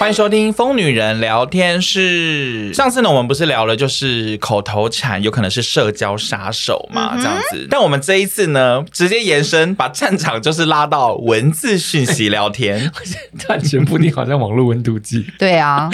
欢迎收听《疯女人聊天室》。上次呢，我们不是聊了就是口头禅有可能是社交杀手嘛，嗯、这样子。但我们这一次呢，直接延伸，把战场就是拉到文字讯息聊天。突然全部你好像网络温度计。对啊。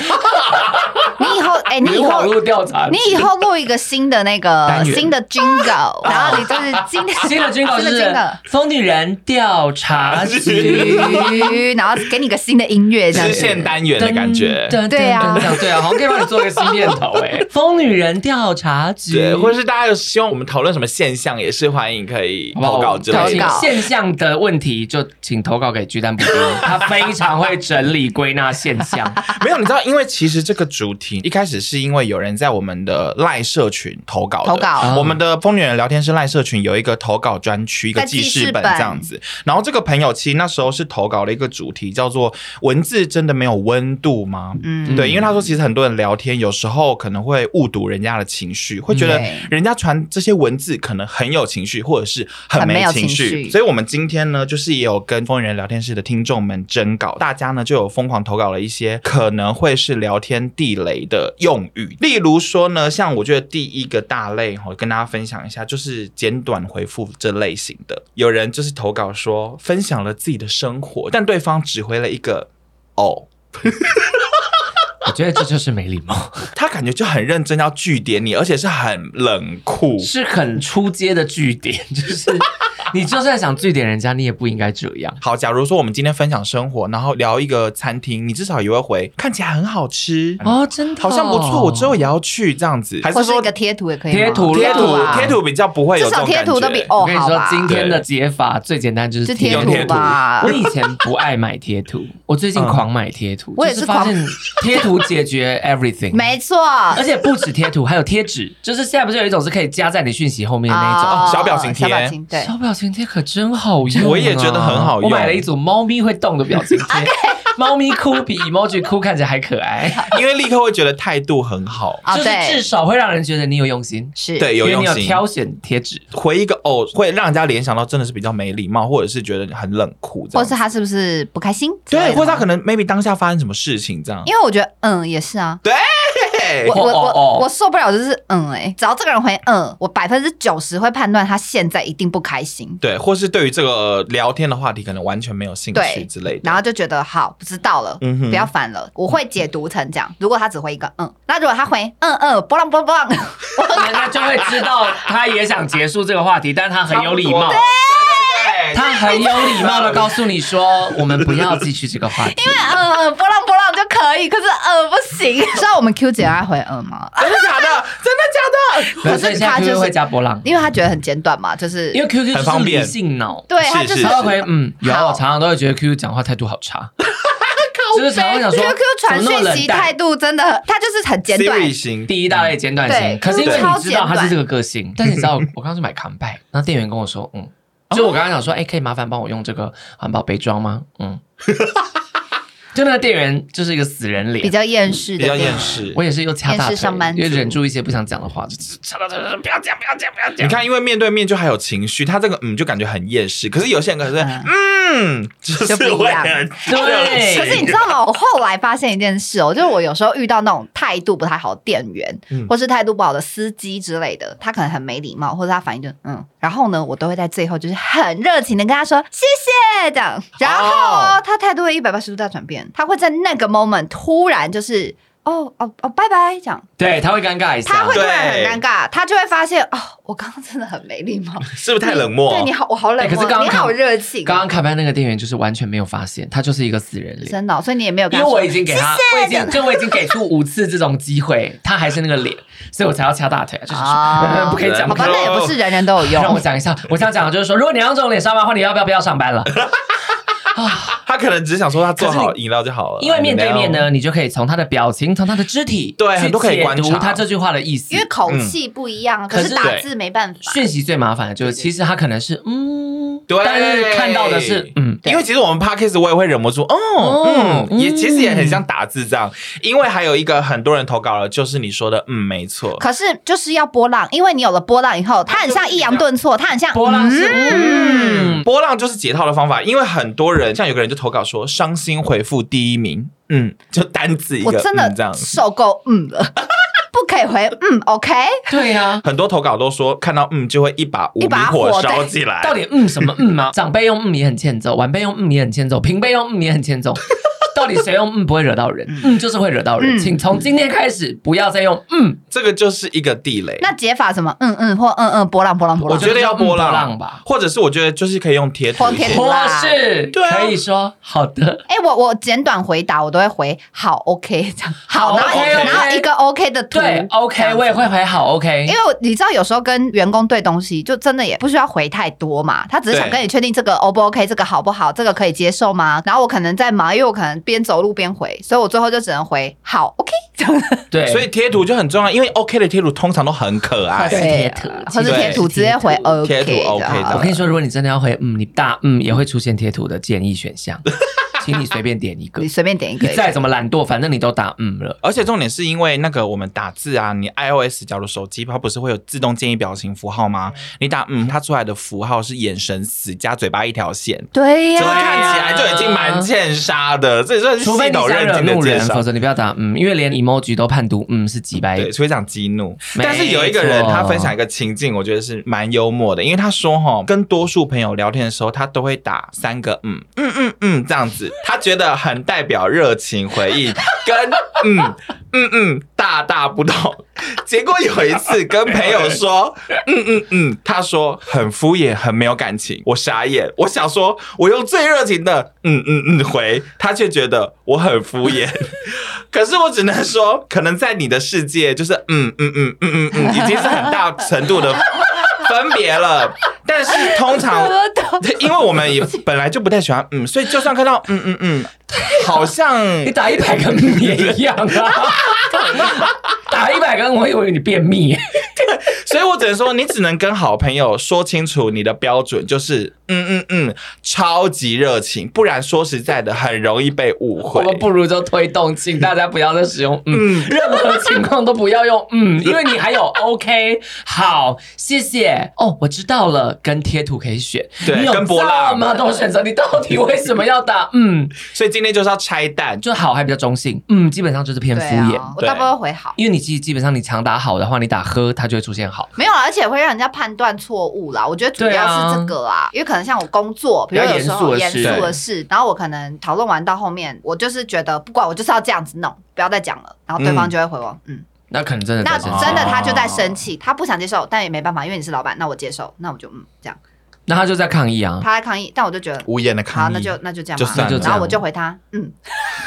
你以后，哎、欸，你以后网络调查，你以后录一个新的那个新的 jingle，然后你就是今天新的 jingle 是疯女人调查局，然后给你个新的音乐，这样支线单元的感觉，对啊，对啊，好像可以帮你做一个新片头哎，疯女人调查局，对，或者是大家有希望我们讨论什么现象，也是欢迎可以投稿之类的。现象的问题就请投稿给巨蛋布丁，他非常会整理归纳现象。没有，你知道，因为其实这个主题。一开始是因为有人在我们的赖社群投稿，投稿。我们的疯女人聊天室赖社群有一个投稿专区，一个记事本这样子。然后这个朋友其实那时候是投稿了一个主题，叫做“文字真的没有温度吗？”嗯，对，因为他说其实很多人聊天有时候可能会误读人家的情绪，会觉得人家传这些文字可能很有情绪，或者是很没情绪。所以我们今天呢，就是也有跟疯女人聊天室的听众们征稿，大家呢就有疯狂投稿了一些可能会是聊天地雷的用语，例如说呢，像我觉得第一个大类，我跟大家分享一下，就是简短回复这类型的。有人就是投稿说，分享了自己的生活，但对方只回了一个“哦”，我觉得这就是没礼貌。他感觉就很认真要据点你，而且是很冷酷，是很出街的据点，就是。你就算想据点人家，你也不应该这样。好，假如说我们今天分享生活，然后聊一个餐厅，你至少也会回看起来很好吃哦，真的、哦、好像不错，我之后也要去这样子。还是说一个贴图也可以？贴图，贴图，贴图比较不会有这种感觉。贴图都比哦，我跟你说，今天的解法最简单，就是贴图吧。我以前不爱买贴图，我最近狂买贴图。我也是发现贴图解决 everything，没错。而且不止贴图，还有贴纸，就是现在不是有一种是可以加在你讯息后面的那种、哦、小表情贴？小表情对，小表情贴可真好用、啊，我也觉得很好用。我买了一组猫咪会动的表情贴，猫咪哭比 emoji 哭看起来还可爱，因为立刻会觉得态度很好，就是至少会让人觉得你有用心，是对有用心。你有挑选贴纸，回一个哦，会让人家联想到真的是比较没礼貌，或者是觉得很冷酷，或者是他是不是不开心？对，或者他可能 maybe 当下发生什么事情这样。因为我觉得嗯也是啊，对。我我我我受不了，就是嗯哎、欸，只要这个人回嗯，我百分之九十会判断他现在一定不开心，对，或是对于这个聊天的话题可能完全没有兴趣之类的，然后就觉得好，不知道了，嗯哼，不要烦了，我会解读成这样。如果他只回一个嗯，那如果他回嗯嗯，波浪波浪，那就会知道他也想结束这个话题，但他很有礼貌。他很有礼貌的告诉你说：“我们不要继续这个话题。”因为呃，波浪波浪就可以，可是呃不行。知道我们 Q 姐爱回呃吗？真的假的？真的假的？可是他就是会加波浪，因为他觉得很简短嘛，就是因为 QQ 就是理性脑，对，他就是他会回嗯，有，我常常都会觉得 QQ 讲话态度好差，就是常常想说 QQ 传讯息态度真的，他就是很简短，第一大类简短型。可是因为你知道他是这个个性，但是你知道我刚刚是买扛拜，然后店员跟我说嗯。就我刚刚想说，哎、欸，可以麻烦帮我用这个环保杯装吗？嗯，就那个店员就是一个死人脸，比较厌世，比较厌世。我也是又掐大腿，上班因为忍住一些不想讲的话，就掐到这，不要讲，不要讲，不要讲。你看，因为面对面就还有情绪，他这个嗯就感觉很厌世。可是有些人可是嗯。就不一样。对，可是你知道吗？我后来发现一件事哦，就是我有时候遇到那种态度不太好的店员，嗯、或是态度不好的司机之类的，他可能很没礼貌，或者他反应就嗯，然后呢，我都会在最后就是很热情的跟他说谢谢这样，然后、哦、他态度会一百八十度大转变，他会在那个 moment 突然就是。哦哦哦，拜拜，这样。对，他会尴尬一下，他会突然很尴尬，他就会发现哦，我刚刚真的很没礼貌，是不是太冷漠？对你好，我好冷漠。可是刚刚你好热情。刚刚卡班那个店员就是完全没有发现，他就是一个死人脸。真的，所以你也没有。因为我已经给他，我已经就我已经 给出五次这种机会，他还是那个脸，所以我才要掐大腿，就是说 不可以讲。好吧，那也不是人人都有用。让我讲一下，我想讲的就是说，如果你要这种脸上班的话，你要不要不要上班了？他可能只想说他做好饮料就好了。因为面对面呢，你就可以从他的表情、从他的肢体，对，很多可以观察他这句话的意思。因为口气不一样，可是打字没办法。讯息最麻烦的就是，其实他可能是嗯，对，但是看到的是嗯。因为其实我们 Podcast 我也会忍不住，哦，嗯，也其实也很像打字这样。因为还有一个很多人投稿了，就是你说的嗯，没错。可是就是要波浪，因为你有了波浪以后，它很像抑扬顿挫，它很像波浪是嗯，波浪就是解套的方法。因为很多人像有个人就投稿说，伤心回复第一名。嗯，就单字一个，我真的这样受够嗯了，不可以回嗯，OK？对呀，很多投稿都说看到嗯就会一把一把火烧起来，到底嗯什么嗯吗？长辈用嗯也很欠揍，晚辈用嗯也很欠揍，平辈用嗯也很欠揍。到底谁用 嗯不会惹到人？嗯，就是会惹到人。请从今天开始不要再用嗯，这个就是一个地雷。那解法什么？嗯嗯或嗯嗯波浪波浪波浪。我觉得要波浪吧，或者是我觉得就是可以用贴图。贴图是，可以说好的。哎，我我简短回答我都会回好 OK 这样。好，然后然后一个 OK 的图。对，OK 我也会回好 OK。因为你知道有时候跟员工对东西，就真的也不需要回太多嘛。他只是想跟你确定这个 O 不 OK，这个好不好，这个可以接受吗？然后我可能在忙，因为我可能边走路边回。所以我最后就只能回好，OK，这样 对，所以贴图就很重要，因为 OK 的贴图通常都很可爱，贴图或者贴图直接回 OK，贴图 OK 的。我跟你说，如果你真的要回嗯，你大嗯也会出现贴图的建议选项。请你随便点一个，你随便点一个，你再怎么懒惰，反正你都打嗯了。而且重点是因为那个我们打字啊，你 iOS 假如手机它不是会有自动建议表情符号吗？你打嗯，它出来的符号是眼神死加嘴巴一条线，对呀，看起来就已经蛮欠杀的。这也算是系统认证的，否则你不要打嗯，因为连 emoji 都判读嗯是几百，对，非讲激怒。但是有一个人他分享一个情境，我觉得是蛮幽默的，因为他说哈，跟多数朋友聊天的时候，他都会打三个嗯嗯嗯嗯这样子。他觉得很代表热情回应，跟嗯嗯嗯大大不同。结果有一次跟朋友说嗯嗯嗯，他说很敷衍，很没有感情。我傻眼，我想说我用最热情的嗯嗯嗯回，他却觉得我很敷衍。可是我只能说，可能在你的世界，就是嗯嗯嗯嗯嗯嗯，已经是很大程度的。分别了，但是通常，因为我们也本来就不太喜欢嗯，所以就算看到嗯嗯嗯，好像你打一百个嗯也一样啊，打一百个我以为你便秘，所以我只能说，你只能跟好朋友说清楚你的标准，就是嗯嗯嗯，超级热情，不然说实在的，很容易被误会。我们不如就推动，请大家不要再使用嗯，任何情况都不要用嗯，因为你还有 OK，好，谢谢。哦，我知道了，跟贴图可以选，对，跟波浪吗？都选择，你到底为什么要打？嗯，所以今天就是要拆弹，就好还比较中性，嗯，基本上就是偏敷衍。我大部分回好，因为你基基本上你常打好的话，你打呵，它就会出现好。没有，而且会让人家判断错误啦。我觉得主要是这个啊，因为可能像我工作，比如有时候严肃的事，然后我可能讨论完到后面，我就是觉得不管，我就是要这样子弄，不要再讲了，然后对方就会回我，嗯。那可能真的，那真的他就在生气，他不想接受，但也没办法，因为你是老板，那我接受，那我就嗯这样。那他就在抗议啊，他在抗议，但我就觉得无言的抗议，好，那就那就这样，然后我就回他，嗯，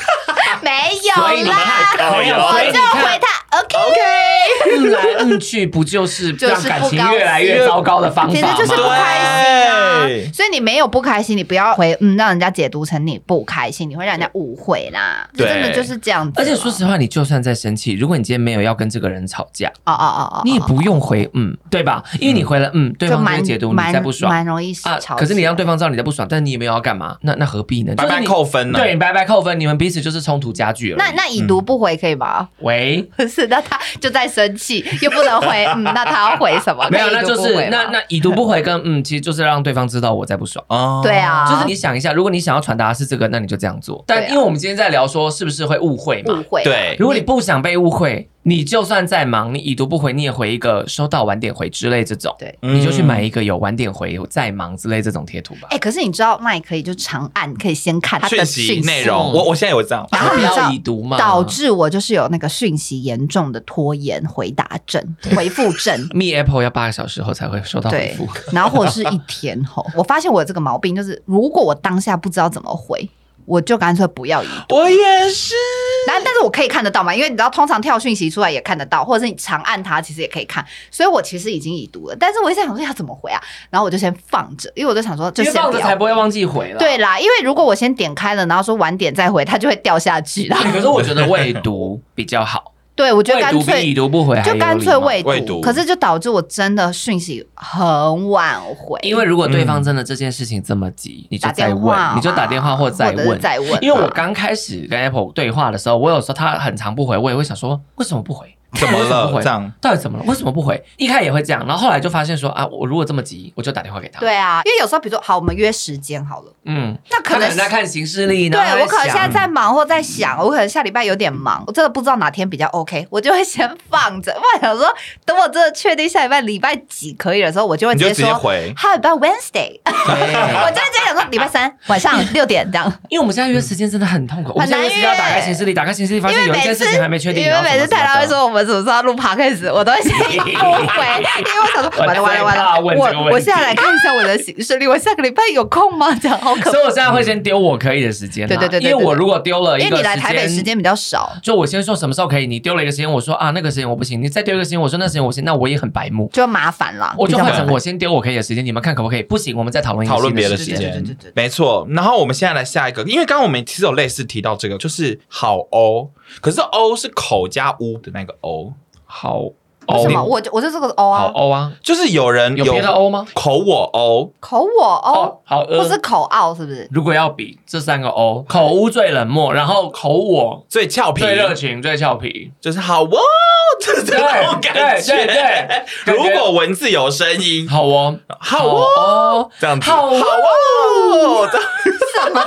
没有啦，我就回他。OK，嗯 来嗯去，不就是让感情越来越糟糕的方法吗？其实就是不开心啊。所以你没有不开心，你不要回嗯，让人家解读成你不开心，你会让人家误会啦。对，真的就是这样子。而且说实话，你就算在生气，如果你今天没有要跟这个人吵架，哦哦哦哦，你也不用回嗯，对吧？因为你回了嗯，对方会解读你在不爽，蛮容易吵。可是你让对方知道你在不爽，但你也没有要干嘛，那那何必呢？白白扣分呢？对，白白扣分，你们彼此就是冲突加剧了。那那已读不回可以吗？喂。那他就在生气，又不能回，嗯，那他要回什么？没有，那就是那那已读不回跟嗯，其实就是让对方知道我在不爽哦。对啊，就是你想一下，如果你想要传达的是这个，那你就这样做。但因为我们今天在聊说是不是会误会嘛？误会。对，如果你不想被误会。你就算再忙，你已读不回，你也回一个收到晚点回之类这种，对，你就去买一个有晚点回、有再忙之类这种贴图吧。哎，可是你知道，那也可以就长按，可以先看他的讯息内容。我我现在有这样，然后已读嘛，导致我就是有那个讯息严重的拖延回答症、回复症。Me Apple 要八个小时后才会收到回复，然后或者是一天后。我发现我有这个毛病，就是如果我当下不知道怎么回。我就干脆不要已读。我也是。但但是我可以看得到嘛，因为你知道，通常跳讯息出来也看得到，或者是你长按它，其实也可以看。所以我其实已经已读了，但是我一直想说要怎么回啊，然后我就先放着，因为我就想说就先放着才不会忘记回了。对啦，因为如果我先点开了，然后说晚点再回，它就会掉下去啦。可是我觉得未读比较好。对，我觉得干脆已读不回，就干脆未读，未读。可是就导致我真的讯息很晚回。因为如果对方真的这件事情这么急，你就再问，你就打电话或再问。再问。因为我刚开始跟 Apple 对话的时候，我有时候他很长不回，我也会想说为什么不回。怎么了？这样到底怎么了？为什么不回？一开始也会这样，然后后来就发现说啊，我如果这么急，我就打电话给他。对啊，因为有时候比如说，好，我们约时间好了。嗯，那可能在看行事历。对，我可能现在在忙或在想，我可能下礼拜有点忙，我真的不知道哪天比较 OK，我就会先放着。我想说，等我真的确定下礼拜礼拜几可以的时候，我就会直接说回。How about Wednesday？我就直接想说礼拜三晚上六点这样。因为我们现在约时间真的很痛苦，我们现在是要打开行事历，打开行事历发现有一件事情还没确定。因为每次太太会说我们什么时候要录趴。开始我都会先 不回，因为我想说完了完了完了，我我现在来看一下我的行事历，我下个礼拜有空吗？这样好可怕。所以我现在会先丢我可以的时间，对对对，因为我如果丢了一个时间，因为你来台北时间比较少，就我先说什么时候可以，你丢了一个时间，我说啊那个时间我不行，你再丢一个时间，我说那时间我行，那我也很白目，就麻烦了。我就换成我先丢我可以的时间，你们看可不可以？不行，我们再讨论讨论别的时间。没错，然后我们现在来下一个，因为刚刚我们其实有类似提到这个，就是好欧，可是 O 是口加乌的那个 O，，好。为什么？我就我就这个欧啊，好欧啊，就是有人有别的欧吗？口我 O，，口我 O，，好，不是口傲，是不是？如果要比这三个欧，口乌最冷漠，然后口我最俏皮、最热情、最俏皮，就是好哦，就是这种感觉。对，如果文字有声音，好哦，好哦，这样子，好哦，什么？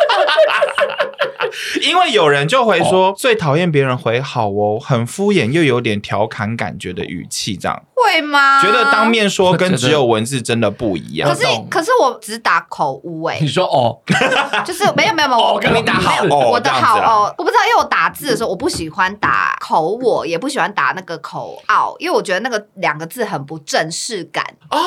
因为有人就会说，最讨厌别人回好哦，很敷衍又有点调侃感觉的语气，这样。会吗？觉得当面说跟只有文字真的不一样。可是可是我只打口误哎，你说哦，就是没有没有没有，我跟你打好。哦，我的好哦，我不知道，因为我打字的时候我不喜欢打口我，也不喜欢打那个口傲，因为我觉得那个两个字很不正式感。哦。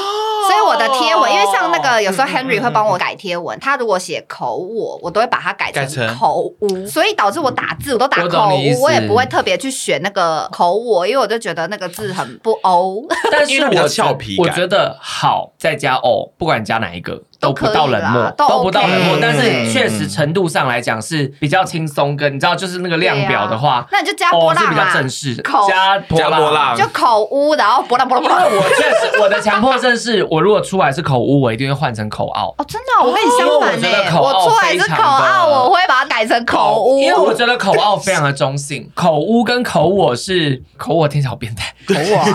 所以我的贴文，因为像那个有时候 Henry 会帮我改贴文，他如果写口我，我都会把它改成口乌，所以导致我打字我都打口乌，我也不会特别去选那个口我，因为我就觉得那个字很不欧。但是我俏皮，我觉得好再加哦，不管加哪一个。都不到冷漠，都不到冷漠，但是确实程度上来讲是比较轻松。跟你知道，就是那个量表的话，那你就加波浪是比较正式，加波浪就口污，然后波浪波浪波浪。我确实我的强迫症是，我如果出来是口污，我一定会换成口傲。哦，真的，我跟你相反呢。我出来是口傲，我会把它改成口乌，因为我觉得口傲非常的中性，口污跟口我是口我听起来好变态。口我，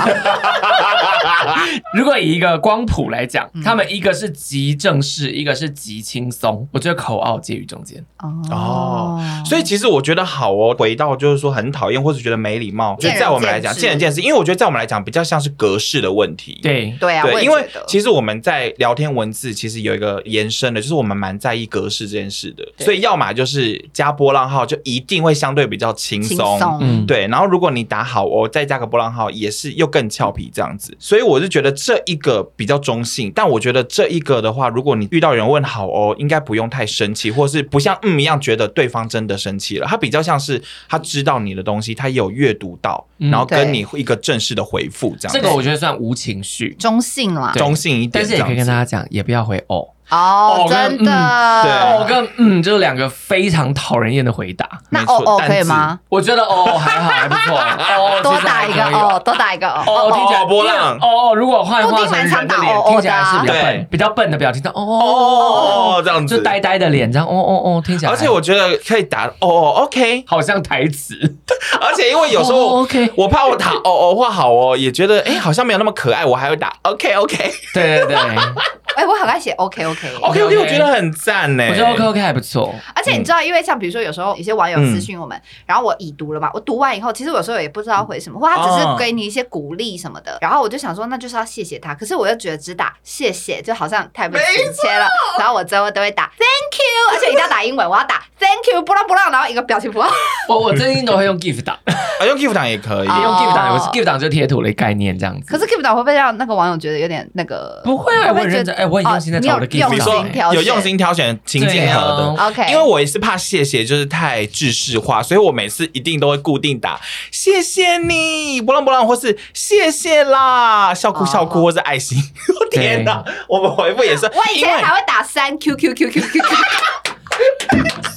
如果以一个光谱来讲，他们一个是极正。是一个是极轻松，我觉得口傲介于中间哦，所以其实我觉得好哦。回到就是说很讨厌或者觉得没礼貌，就在我们来讲见仁见智，因为我觉得在我们来讲比较像是格式的问题。对对啊，对，因为其实我们在聊天文字其实有一个延伸的，就是我们蛮在意格式这件事的。所以要么就是加波浪号，就一定会相对比较轻松，嗯，对。然后如果你打好哦，再加个波浪号，也是又更俏皮这样子。所以我是觉得这一个比较中性，但我觉得这一个的话，如果如果你遇到人问好哦，应该不用太生气，或是不像嗯一样觉得对方真的生气了。他比较像是他知道你的东西，他有阅读到，然后跟你一个正式的回复这样。这个我觉得算无情绪，中性啦，中性一点。但是也可以跟大家讲，也不要回哦。哦，真的，对，哦跟嗯，就是两个非常讨人厌的回答。那哦哦可以吗？我觉得哦还好，还不错。哦，多打一个哦，多打一个哦。哦，听起来波浪。哦哦，如果换画成人的脸，听起来是比较笨，比较笨的表情。哦哦哦，这样子，就呆呆的脸，这样。哦哦哦，听起来。而且我觉得可以打哦哦，OK，好像台词。而且因为有时候 OK，我怕我打哦哦或好哦，也觉得哎好像没有那么可爱，我还会打 OK OK。对对对。哎，我很爱写 OK OK。OK OK，我觉得很赞呢。我觉得 OK OK 还不错。而且你知道，因为像比如说有时候有些网友私讯我们，然后我已读了嘛，我读完以后，其实有时候也不知道回什么，或他只是给你一些鼓励什么的。然后我就想说，那就是要谢谢他。可是我又觉得只打谢谢就好像太不亲切了。然后我我最后都会打 Thank you，而且一定要打英文，我要打 Thank you，不浪不浪，然后一个表情符号。我我最近都会用 GIF 档，啊，用 GIF 档也可以，用 GIF 档，有 GIF 档就贴图的概念这样子。可是 GIF 档会不会让那个网友觉得有点那个？不会啊，我很认真，哎，我很用心在找我的 GIF 档，你说有用心挑选情境合的，OK。因为我也是怕谢谢就是太制式化，所以我每次一定都会固定打谢谢你，不浪不浪，或是谢谢啦，笑哭笑哭，或是爱心。天哪，我们回复也是，我以前还会打三 Q Q Q Q Q Q。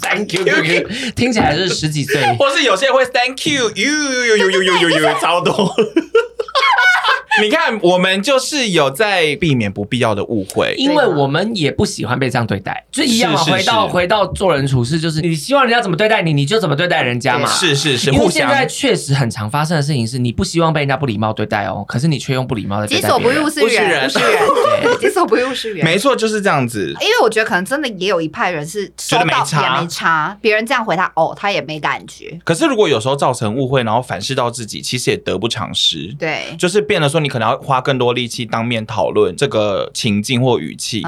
Thank you, you，听起来是十几岁，或是有些人会 Thank you, you, you, you, you, you, you，超多。你看，我们就是有在避免不必要的误会，因为我们也不喜欢被这样对待，就一样嘛。回到回到做人处事，就是你希望人家怎么对待你，你就怎么对待人家嘛。是是是，因为现在确实很常发生的事情是，你不希望被人家不礼貌对待哦，可是你却用不礼貌的对待。己所不欲，勿施于人，勿施于人，己所不欲，勿施于人。没错，就是这样子。因为我觉得可能真的也有一派人是收到也没差，别人这样回他哦，他也没感觉。可是如果有时候造成误会，然后反噬到自己，其实也得不偿失。对，就是变得说你可能要花更多。力气当面讨论这个情境或语气，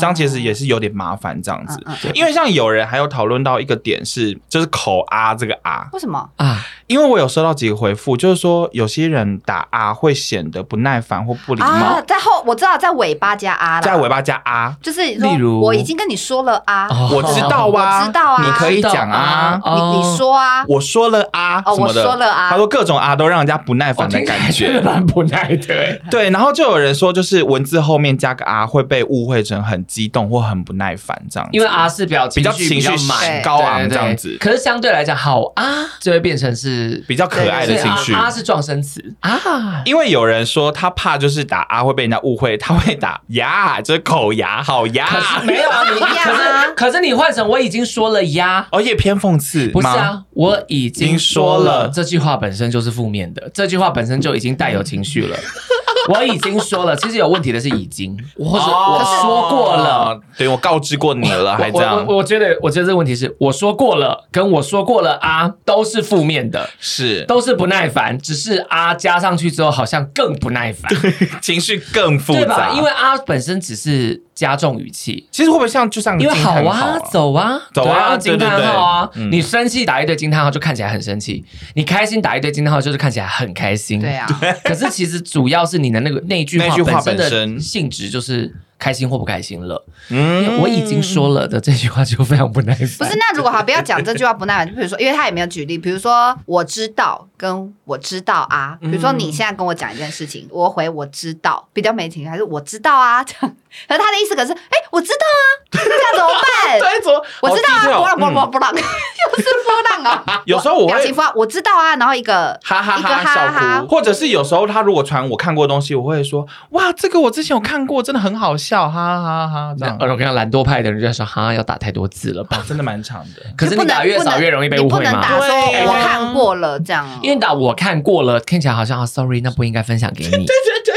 这样其实也是有点麻烦。这样子，因为像有人还有讨论到一个点是，就是口啊这个啊，为什么？啊？因为我有收到几个回复，就是说有些人打啊会显得不耐烦或不礼貌。在后我知道，在尾巴加啊，在尾巴加啊，就是例如？我已经跟你说了啊，我知道啊，我知道啊，你可以讲啊，你你说啊，我说了啊，我说了啊，他说各种啊都让人家不耐烦的感觉，蛮不耐的，对。然后就有人说，就是文字后面加个啊会被误会成很激动或很不耐烦这样，因为啊是表情比较情绪蛮高昂这样子。可是相对来讲，好啊就会变成是比较可爱的情绪。啊是撞声词啊，因为有人说他怕就是打啊会被人家误会，他会打呀，就是口牙好呀。可是没有啊，你 可是可是你换成我已经说了呀，而且偏讽刺。不是啊，我已经说了这句话本身就是负面的，这句话本身就已经带有情绪了。我已经说了，其实有问题的是已经，或者我说过了，对，我告知过你了，还这样。我我觉得，我觉得这个问题是我说过了，跟我说过了啊，都是负面的，是。都是不耐烦，只是啊加上去之后好像更不耐烦，情绪更复杂，对吧？因为啊本身只是加重语气，其实会不会像就像因为好啊，走啊，走啊，惊叹号啊，你生气打一堆惊叹号就看起来很生气，你开心打一堆惊叹号就是看起来很开心，对啊。可是其实主要是你的。那个那句话本身的性质就是开心或不开心了。嗯，我已经说了的这句话就非常不耐烦。不是，那如果好不要讲这句话不耐烦，就比如说，因为他也没有举例，比如说我知道跟我知道啊，比如说你现在跟我讲一件事情，我回我知道比较没情绪，还是我知道啊这样。可 是他的意思可是，哎，我知道啊，这样怎么办？我知道啊，波浪波浪波浪，又是波浪啊。有时候我表情符号，我知道啊，然后一个哈哈哈笑哭，或者是有时候他如果传我看过的东西，我会说，哇，这个我之前有看过，真的很好笑，哈哈哈。这样，我看到懒惰派的人就在说，哈，要打太多字了吧？真的蛮长的。可是你打越少越容易被误会嘛？不能打说我看过了这样，因为打我看过了，听起来好像啊，sorry，那不应该分享给你。对对对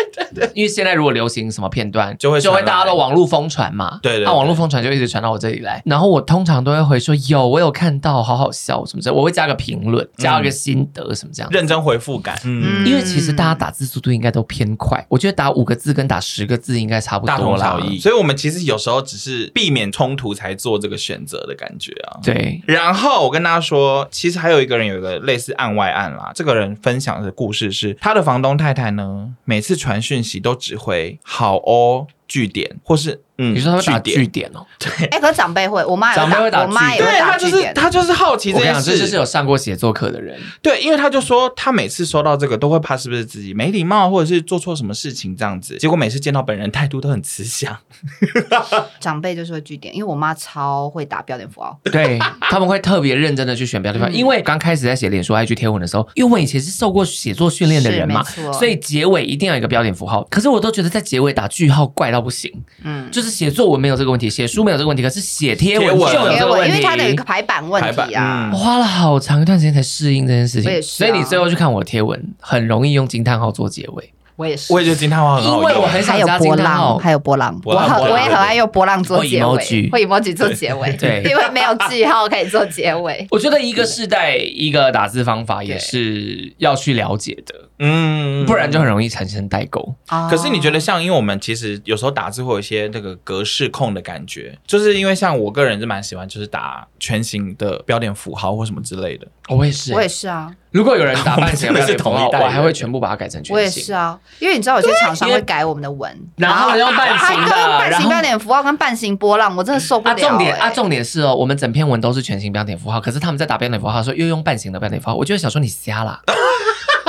因为现在如果流行什么片段，就会就会大家都网络疯。传嘛，对对，那网络疯传就一直传到我这里来，然后我通常都会回说有，我有看到，好好笑什么的，我会加个评论，加个心得什么这样，认真回复感。嗯，因为其实大家打字速度应该都偏快，我觉得打五个字跟打十个字应该差不多，大同小异。所以我们其实有时候只是避免冲突才做这个选择的感觉啊。对。然后我跟大家说，其实还有一个人有一个类似案外案啦。这个人分享的故事是，他的房东太太呢，每次传讯息都只会好哦。句点，或是嗯，你说他会打句点。哦？对，哎，可是长辈会，我妈长辈会打句点，对，他就是他就是好奇这件事，这就是有上过写作课的人，对，因为他就说他每次收到这个都会怕是不是自己没礼貌，或者是做错什么事情这样子，结果每次见到本人态度都很慈祥。长辈就是会句点，因为我妈超会打标点符号，对，他们会特别认真的去选标点符号，因为刚开始在写脸书 IG 贴文的时候，因为我以前是受过写作训练的人嘛，所以结尾一定要有一个标点符号，可是我都觉得在结尾打句号怪到。不行，嗯，就是写作文没有这个问题，写书没有这个问题，可是写贴文就有这个问题，因为它的一个排版问题啊。我花了好长一段时间才适应这件事情，所以你最后去看我的贴文，很容易用惊叹号做结尾。我也是，我也觉得惊叹号很好用，因为我很想加惊叹号，还有波浪，我我也很爱用波浪做结尾，会 emoji 做结尾，对，因为没有句号可以做结尾。我觉得一个世代一个打字方法也是要去了解的。嗯，不然就很容易产生代沟。可是你觉得像，因为我们其实有时候打字会有一些那个格式控的感觉，就是因为像我个人是蛮喜欢，就是打全形的标点符号或什么之类的。我也是，我也是啊。如果有人打半形标点符号，我还会全部把它改成全形。我也是啊，因为你知道有些厂商会改我们的文，然后用半形的，半形标点符号跟半形波浪，我真的受不了。重点啊，重点是哦，我们整篇文都是全形标点符号，可是他们在打标点符号的时候又用半形的标点符号，我就会想说你瞎了。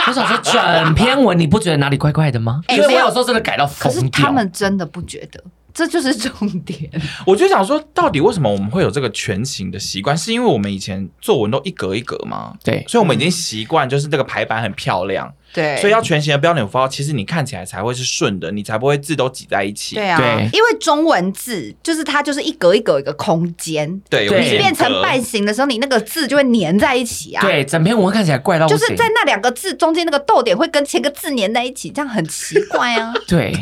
我想说，整篇文你不觉得哪里怪怪的吗？因为我有时候真的改到疯掉。可是他们真的不觉得，这就是重点。我就想说，到底为什么我们会有这个全形的习惯？是因为我们以前作文都一格一格吗？对，所以我们已经习惯，就是这个排版很漂亮。对，所以要全形的标点符号，其实你看起来才会是顺的，你才不会字都挤在一起。对啊，对，因为中文字就是它就是一格一格一个空间。对，你变成半形的时候，你那个字就会粘在一起啊。对，整篇文看起来怪到不行。就是在那两个字中间那个逗点会跟前个字粘在一起，这样很奇怪啊。对，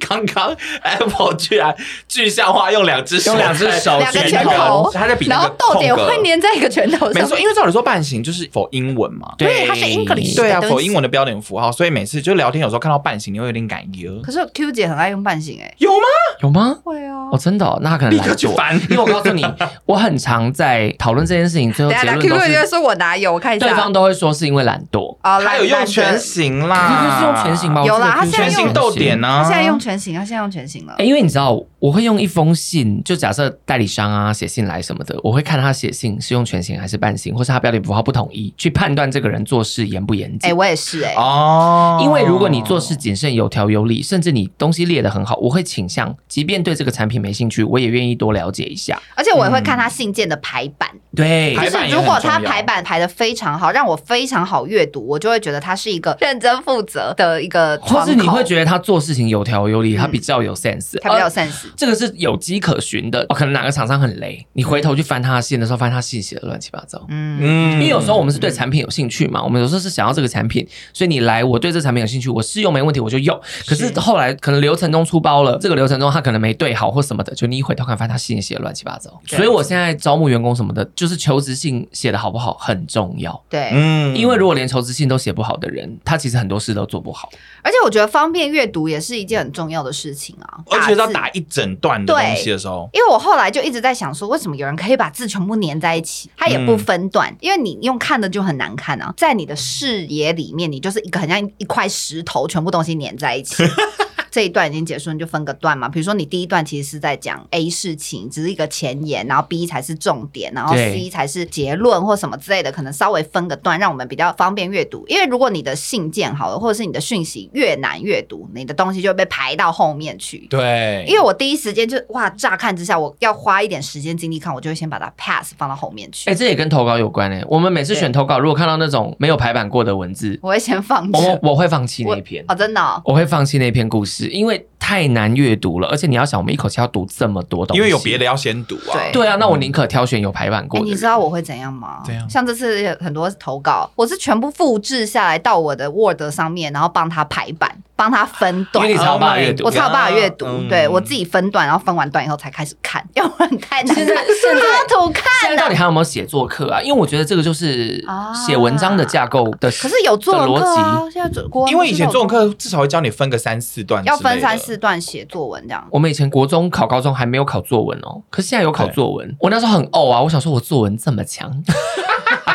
刚刚 Apple 居然具象化用两只手，用两只手，两个拳头，他在比，然后逗点会粘在一个拳头上。没错，因为照理说半形就是 for 英文嘛，对，它是 English，对啊，for 英文的标点符号，所以每次。就聊天有时候看到半形，你会有点感觉。可是 Q 姐很爱用半形哎，有吗？有吗？会啊。哦，真的，哦，那他可能懒惰。因为我告诉你，我很常在讨论这件事情，最后结论都是 Q 姐说我哪有？我看一下，对方都会说是因为懒惰。啊，他有用全形啦，他是用全形吗？有啦，他现在用逗点呢。他现在用全形，他现在用全形了。因为你知道，我会用一封信，就假设代理商啊写信来什么的，我会看他写信是用全形还是半形，或是他标点符号不统一，去判断这个人做事严不严谨。哎，我也是哎。哦，因为如果你做事谨慎、有条有理，甚至你东西列得很好，我会倾向，即便对这个产品没兴趣，我也愿意多了解一下。而且我也会看他信件的排版。对，就是如果他排版排的非常好，让我非常好阅读，我就会觉得他是一个认真负责的一个。或是你会觉得他做事情有条有理，他比较有 sense，他比较有 sense。这个是有迹可循的。哦，可能哪个厂商很雷，你回头去翻他的信的时候，发现他信写的乱七八糟。嗯嗯，因为有时候我们是对产品有兴趣嘛，我们有时候是想要这个产品，所以你来，我对这产品有兴趣，我试用没问题，我就用。可是后来可能流程中出包了，这个流程中他可能没对好或什么的，就你一回头看，发现他信写的乱七八糟。所以我现在招募员工什么的，就是求职信写的好不好很重要。对，嗯，因为如果连求职信都写不好的人，他其实很多事都做不好。而且我觉得方便阅读也是一件很重要的事情啊。而且要打一整段的东西的时候，因为我后来就一直在想说，为什么有人可以把字全部粘在一起，他也不分段？嗯、因为你用看的就很难看啊，在你的视野里面，你就是一个很像一块石头，全部东西粘在一起。这一段已经结束，你就分个段嘛。比如说，你第一段其实是在讲 A 事情，只是一个前言，然后 B 才是重点，然后 C 才是结论或什么之类的，可能稍微分个段，让我们比较方便阅读。因为如果你的信件好了，或者是你的讯息越难阅读，你的东西就会被排到后面去。对，因为我第一时间就哇，乍看之下，我要花一点时间精力看，我就会先把它 pass 放到后面去。哎，这也跟投稿有关哎。我们每次选投稿，如果看到那种没有排版过的文字，我会先放弃。我我会放弃那一篇哦，真的哦，我会放弃那篇故事，因为。太难阅读了，而且你要想，我们一口气要读这么多东西，因为有别的要先读啊。对对啊，那我宁可挑选有排版过的。你知道我会怎样吗？怎样，像这次很多投稿，我是全部复制下来到我的 Word 上面，然后帮他排版。帮他分段，因为你才有办法阅读，我才有办法阅读。对，我自己分段，然后分完段以后才开始看，要不然太难。现在现在图看，现在到底还有没有写作课啊？因为我觉得这个就是写文章的架构的。可是有作文课啊，现在因为以前作文课至少会教你分个三四段，要分三四段写作文这样。我们以前国中考高中还没有考作文哦，可是现在有考作文。我那时候很呕啊，我想说我作文这么强。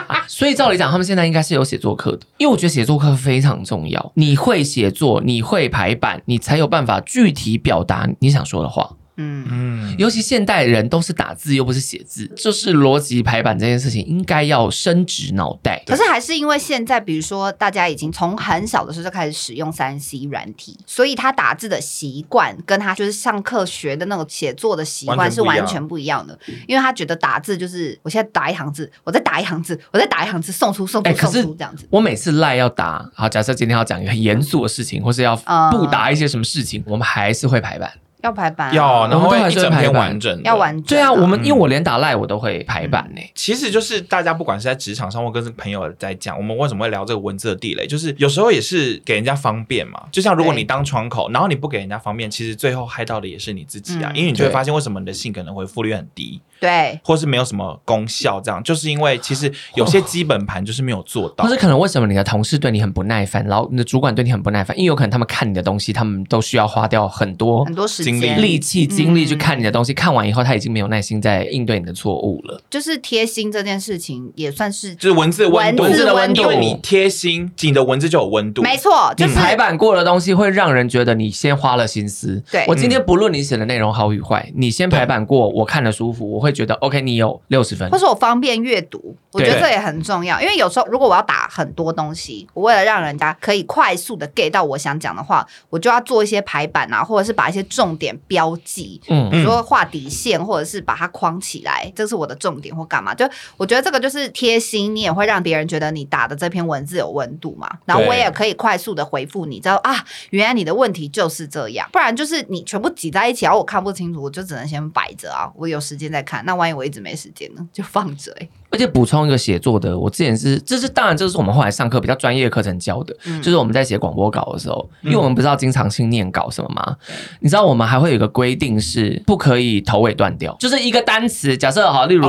所以照理讲，他们现在应该是有写作课的，因为我觉得写作课非常重要。你会写作，你会排版，你才有办法具体表达你想说的话。嗯嗯，尤其现代人都是打字又不是写字，就是逻辑排版这件事情应该要伸直脑袋。可是还是因为现在，比如说大家已经从很小的时候就开始使用三 C 软体，所以他打字的习惯跟他就是上课学的那种写作的习惯是完全不一样的。因为他觉得打字就是我现在打一行字，我再打一行字，我再打一行字，送出送出送出这样子。我每次赖要打，好，假设今天要讲一个很严肃的事情，或是要不打一些什么事情，嗯、我们还是会排版。要排版，要，然后一整篇完整，要完整。对啊，我们因为我连打赖我都会排版呢。其实就是大家不管是在职场上或跟朋友在讲，我们为什么会聊这个文字的地雷，就是有时候也是给人家方便嘛。就像如果你当窗口，然后你不给人家方便，其实最后害到的也是你自己啊，因为你就会发现为什么你的信可能回复率很低。对，或是没有什么功效，这样就是因为其实有些基本盘就是没有做到，或是可能为什么你的同事对你很不耐烦，然后你的主管对你很不耐烦，因为有可能他们看你的东西，他们都需要花掉很多很多时间、力气、精力去看你的东西，看完以后他已经没有耐心在应对你的错误了。就是贴心这件事情也算是，就是文字温度，文字的温度，因为你贴心，你的文字就有温度。没错，就是排版过的东西会让人觉得你先花了心思。对，我今天不论你写的内容好与坏，你先排版过，我看了舒服，我会觉得 OK，你有。六十分，或是我方便阅读，我觉得这也很重要。因为有时候如果我要打很多东西，我为了让人家可以快速的 get 到我想讲的话，我就要做一些排版啊，或者是把一些重点标记，嗯，比如说画底线，或者是把它框起来，这是我的重点或干嘛。就我觉得这个就是贴心，你也会让别人觉得你打的这篇文字有温度嘛。然后我也可以快速的回复你，知道啊，原来你的问题就是这样。不然就是你全部挤在一起，然后我看不清楚，我就只能先摆着啊，我有时间再看。那万一我一直没时间呢，就放着哎。而且补充一个写作的，我之前是，这是当然，这是我们后来上课比较专业课程教的，嗯、就是我们在写广播稿的时候，因为我们不知道经常性念稿什么吗？嗯、你知道我们还会有一个规定是不可以头尾断掉，就是一个单词，假设好，例如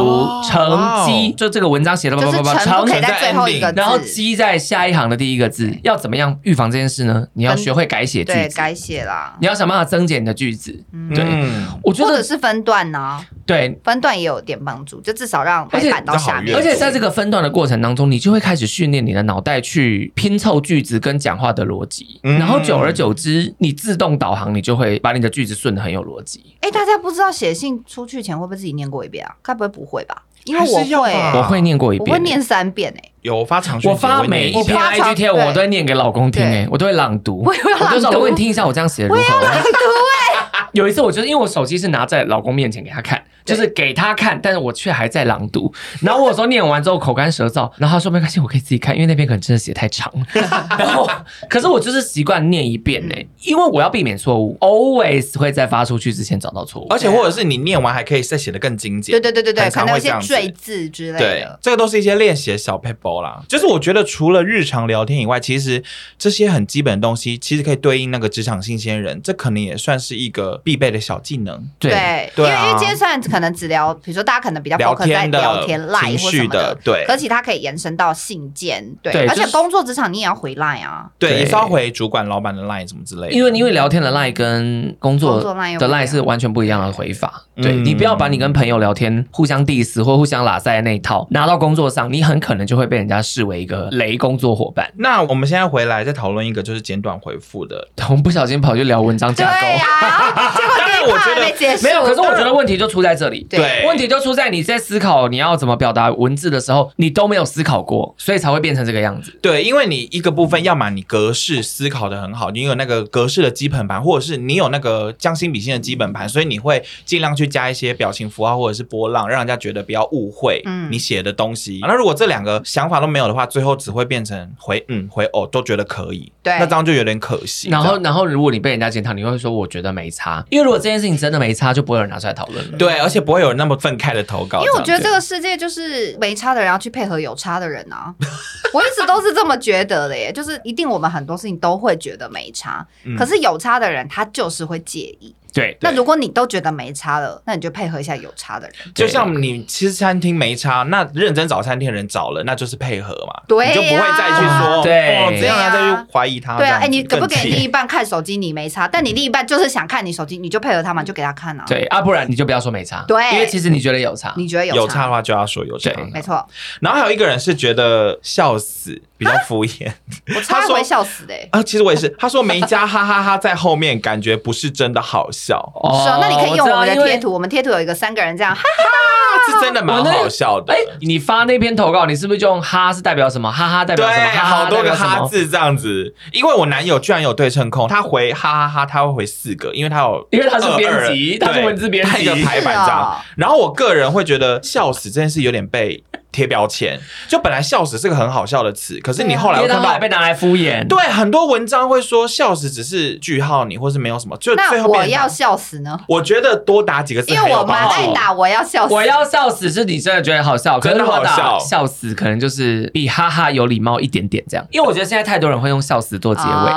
成绩，就这个文章写的叭叭叭叭，成在最后一个，然后积在下一行的第一个字，要怎么样预防这件事呢？你要学会改写句子，对，改写啦，你要想办法增减你的句子，对，嗯、我觉得或者是分段呢、啊，对，分段也有点帮助，就至少让排版到下面，而且在这个。分段的过程当中，你就会开始训练你的脑袋去拼凑句子跟讲话的逻辑，嗯、然后久而久之，你自动导航，你就会把你的句子顺的很有逻辑。哎、欸，大家不知道写信出去前会不会自己念过一遍啊？该不会不会吧？因为我会，我会念过一遍，我会念三遍哎、欸。有发长讯，我发每一篇 IG 贴，我都会念给老公听哎，我都会朗读，我就说，我你听一下我这样写的如何？我要朗读哎。有一次，我就是因为我手机是拿在老公面前给他看。就是给他看，但是我却还在朗读。然后我说念完之后口干舌燥，然后他说没关系，我可以自己看，因为那边可能真的写太长。然后，可是我就是习惯念一遍呢，因为我要避免错误，always 会在发出去之前找到错误。而且或者是你念完还可以再写得更精简。对对对对对，可能一些赘字之类的。对，这个都是一些练习的小 paper 啦。就是我觉得除了日常聊天以外，其实这些很基本的东西，其实可以对应那个职场新鲜人，这可能也算是一个必备的小技能。对对，因为因为今天算可能只聊，比如说大家可能比较 focus 在聊天、赖或什么的，对。可其他可以延伸到信件，对。而且工作职场你也要回赖啊，对，也是要回主管、老板的赖什么之类的。因为因为聊天的赖跟工作的赖是完全不一样的回法，对，你不要把你跟朋友聊天互相 diss 或互相拉塞的那一套拿到工作上，你很可能就会被人家视为一个雷工作伙伴。那我们现在回来再讨论一个就是简短回复的，我们不小心跑去聊文章架构，对啊，结果 我觉得没有，可是我觉得问题就出在这里，对。问题就出在你在思考你要怎么表达文字的时候，你都没有思考过，所以才会变成这个样子。对，因为你一个部分，要么你格式思考的很好，你有那个格式的基本盘，或者是你有那个将心比心的基本盘，所以你会尽量去加一些表情符号或者是波浪，让人家觉得不要误会你写的东西。嗯、那如果这两个想法都没有的话，最后只会变成回嗯回哦都觉得可以，对，那这样就有点可惜。然后然后如果你被人家检讨，你会说我觉得没差，因为如果这件事情真的没差，就不会有人拿出来讨论了。对，而且不会有人那么愤慨的投稿。因为我觉得这个世界就是没差的人要去配合有差的人啊，我一直都是这么觉得的耶。就是一定我们很多事情都会觉得没差，嗯、可是有差的人他就是会介意。对，那如果你都觉得没差了，那你就配合一下有差的人。就像你其实餐厅没差，那认真找餐厅的人找了，那就是配合嘛。对，你就不会再去说对，这样再去怀疑他。对啊，哎，你可不给你另一半看手机？你没差，但你另一半就是想看你手机，你就配合他嘛，就给他看啊。对啊，不然你就不要说没差。对，因为其实你觉得有差，你觉得有有差的话就要说有差。没错。然后还有一个人是觉得笑死比较敷衍，他说笑死的。啊，其实我也是。他说没加哈哈哈在后面，感觉不是真的好笑哦。那你可以用我们的贴图，我们贴图有一个三个人这样，哈哈，是真的蛮好笑的。哎，你发那篇投稿，你是不是就用哈是代表什么？哈哈代表什么？好多个哈字这样子。因为我男友居然有对称控，他回哈哈哈，他会回四个，因为他有，因为他是编辑，他是文字编辑，一个排版这样。然后我个人会觉得笑死这件事有点被贴标签。就本来笑死是个很好笑的词，可是你后来会看到被拿来敷衍。对，很多文章会说笑死只是句号你，或是没有什么。就最后我要笑死呢？我觉得多打几个字，因为我妈在打我要笑死。我要笑死是你真的觉得好笑，可是好笑笑死可能就是比哈哈有礼貌一点点这样。因为我觉得现在太多人会用笑死做结尾，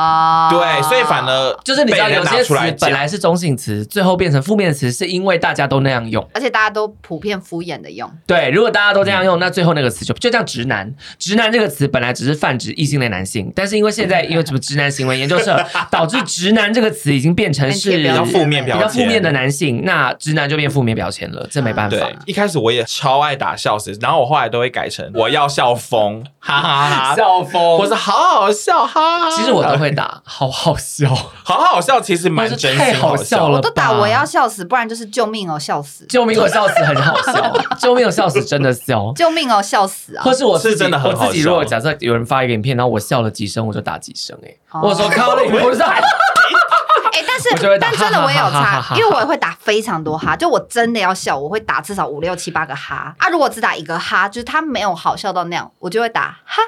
对，所以反而就是你知道有些词本来是中性词，最后变成负面词，是因为大家都那样用，而且大家都普遍敷衍的用。对，如果大家都这样用，那最后那个词就就叫直男。直男这个词本来只是泛指异性恋男性，但是因为现在因为什么直男行为研究社，导致直男这个词已经变成是比较负面、比较负面的男性，那直男就变负面标签了，这没办法。对，一开始我也超爱打笑死，然后我后来都会改成我要笑疯，哈哈哈，笑疯，我是好好笑，哈。哈。其实我都会打好好笑，好好笑，其实蛮真心好笑。了。我都打我要笑死，不然就是救命哦，笑死，救命哦，笑死，很好笑，救命哦，笑死，真的笑，救命哦，笑死啊！或是我是真的很好笑。我自己如果假设有人发一个影片，然后我笑了几声，我就打几声，哎，我说靠你，我是。哎，但是但真的我也有差，因为我也会打非常多哈，就我真的要笑，我会打至少五六七八个哈啊。如果只打一个哈，就是他没有好笑到那样，我就会打哈。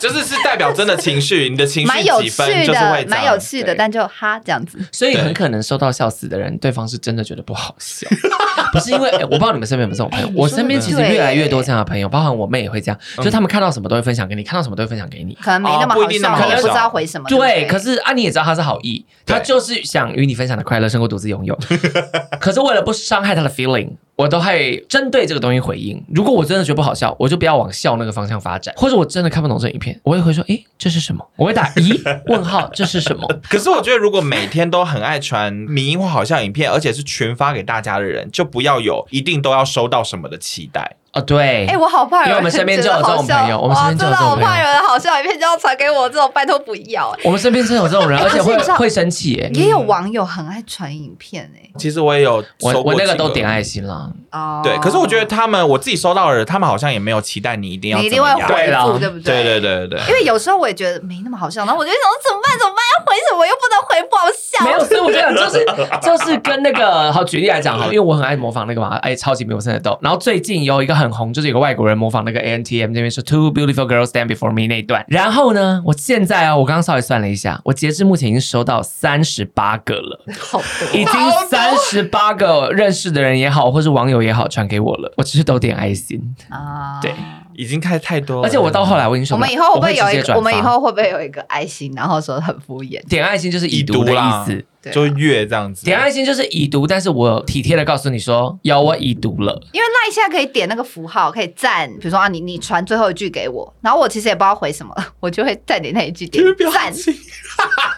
就是是代表真的情绪，你的情绪几分就是会蛮有趣的，但就哈这样子。所以很可能收到笑死的人，对方是真的觉得不好笑，不是因为我不知道你们身边有没有这种朋友，我身边其实越来越多这样的朋友，包含我妹也会这样，就是他们看到什么都会分享给你，看到什么都会分享给你，可能没那么好笑，可能不知道回什么。对，可是啊，你也知道他是好意，他就是想与你分享的快乐胜过独自拥有，可是为了不伤害他的 feeling。我都会针对这个东西回应。如果我真的觉得不好笑，我就不要往笑那个方向发展。或者我真的看不懂这影片，我也会说：“诶，这是什么？”我会打“咦？问号？这是什么？” 可是我觉得，如果每天都很爱传迷或好笑影片，而且是群发给大家的人，就不要有一定都要收到什么的期待。哦，对，哎，我好怕，因为我们身边就有这种朋友，我们身边就有这种朋友，好怕有人好笑影片就要传给我，这种拜托不要。我们身边真有这种人，而且会会生气，哎，也有网友很爱传影片，哎，其实我也有，我我那个都点爱心了，哦，对，可是我觉得他们我自己收到的，他们好像也没有期待你一定要，你一定会回复，对不对？对对对对，因为有时候我也觉得没那么好笑，然后我就想怎么办？怎么办？要回什么又不能回，不好笑。没有，所以我觉得就是就是跟那个好举例来讲哈，因为我很爱模仿那个嘛，哎，超级没有声的豆。然后最近有一个很红，就是有个外国。人模仿那个 ANTM 那边说 Two beautiful girls stand before me 那一段，然后呢，我现在啊，我刚刚稍微算了一下，我截至目前已经收到三十八个了，好多，已经三十八个认识的人也好，或是网友也好，传给我了，我只是都点爱心。啊，对。已经开太多了，而且我到后来我跟你说，我们以后会不会有一个？我们以后会不会有一个爱心，然后说很敷衍？点爱心就是已读的意思，就越这样子。点爱心就是已读，但是我体贴的告诉你说，有我已读了。因为赖现在可以点那个符号，可以赞，比如说啊，你你传最后一句给我，然后我其实也不知道回什么，我就会再点那一句点 赞。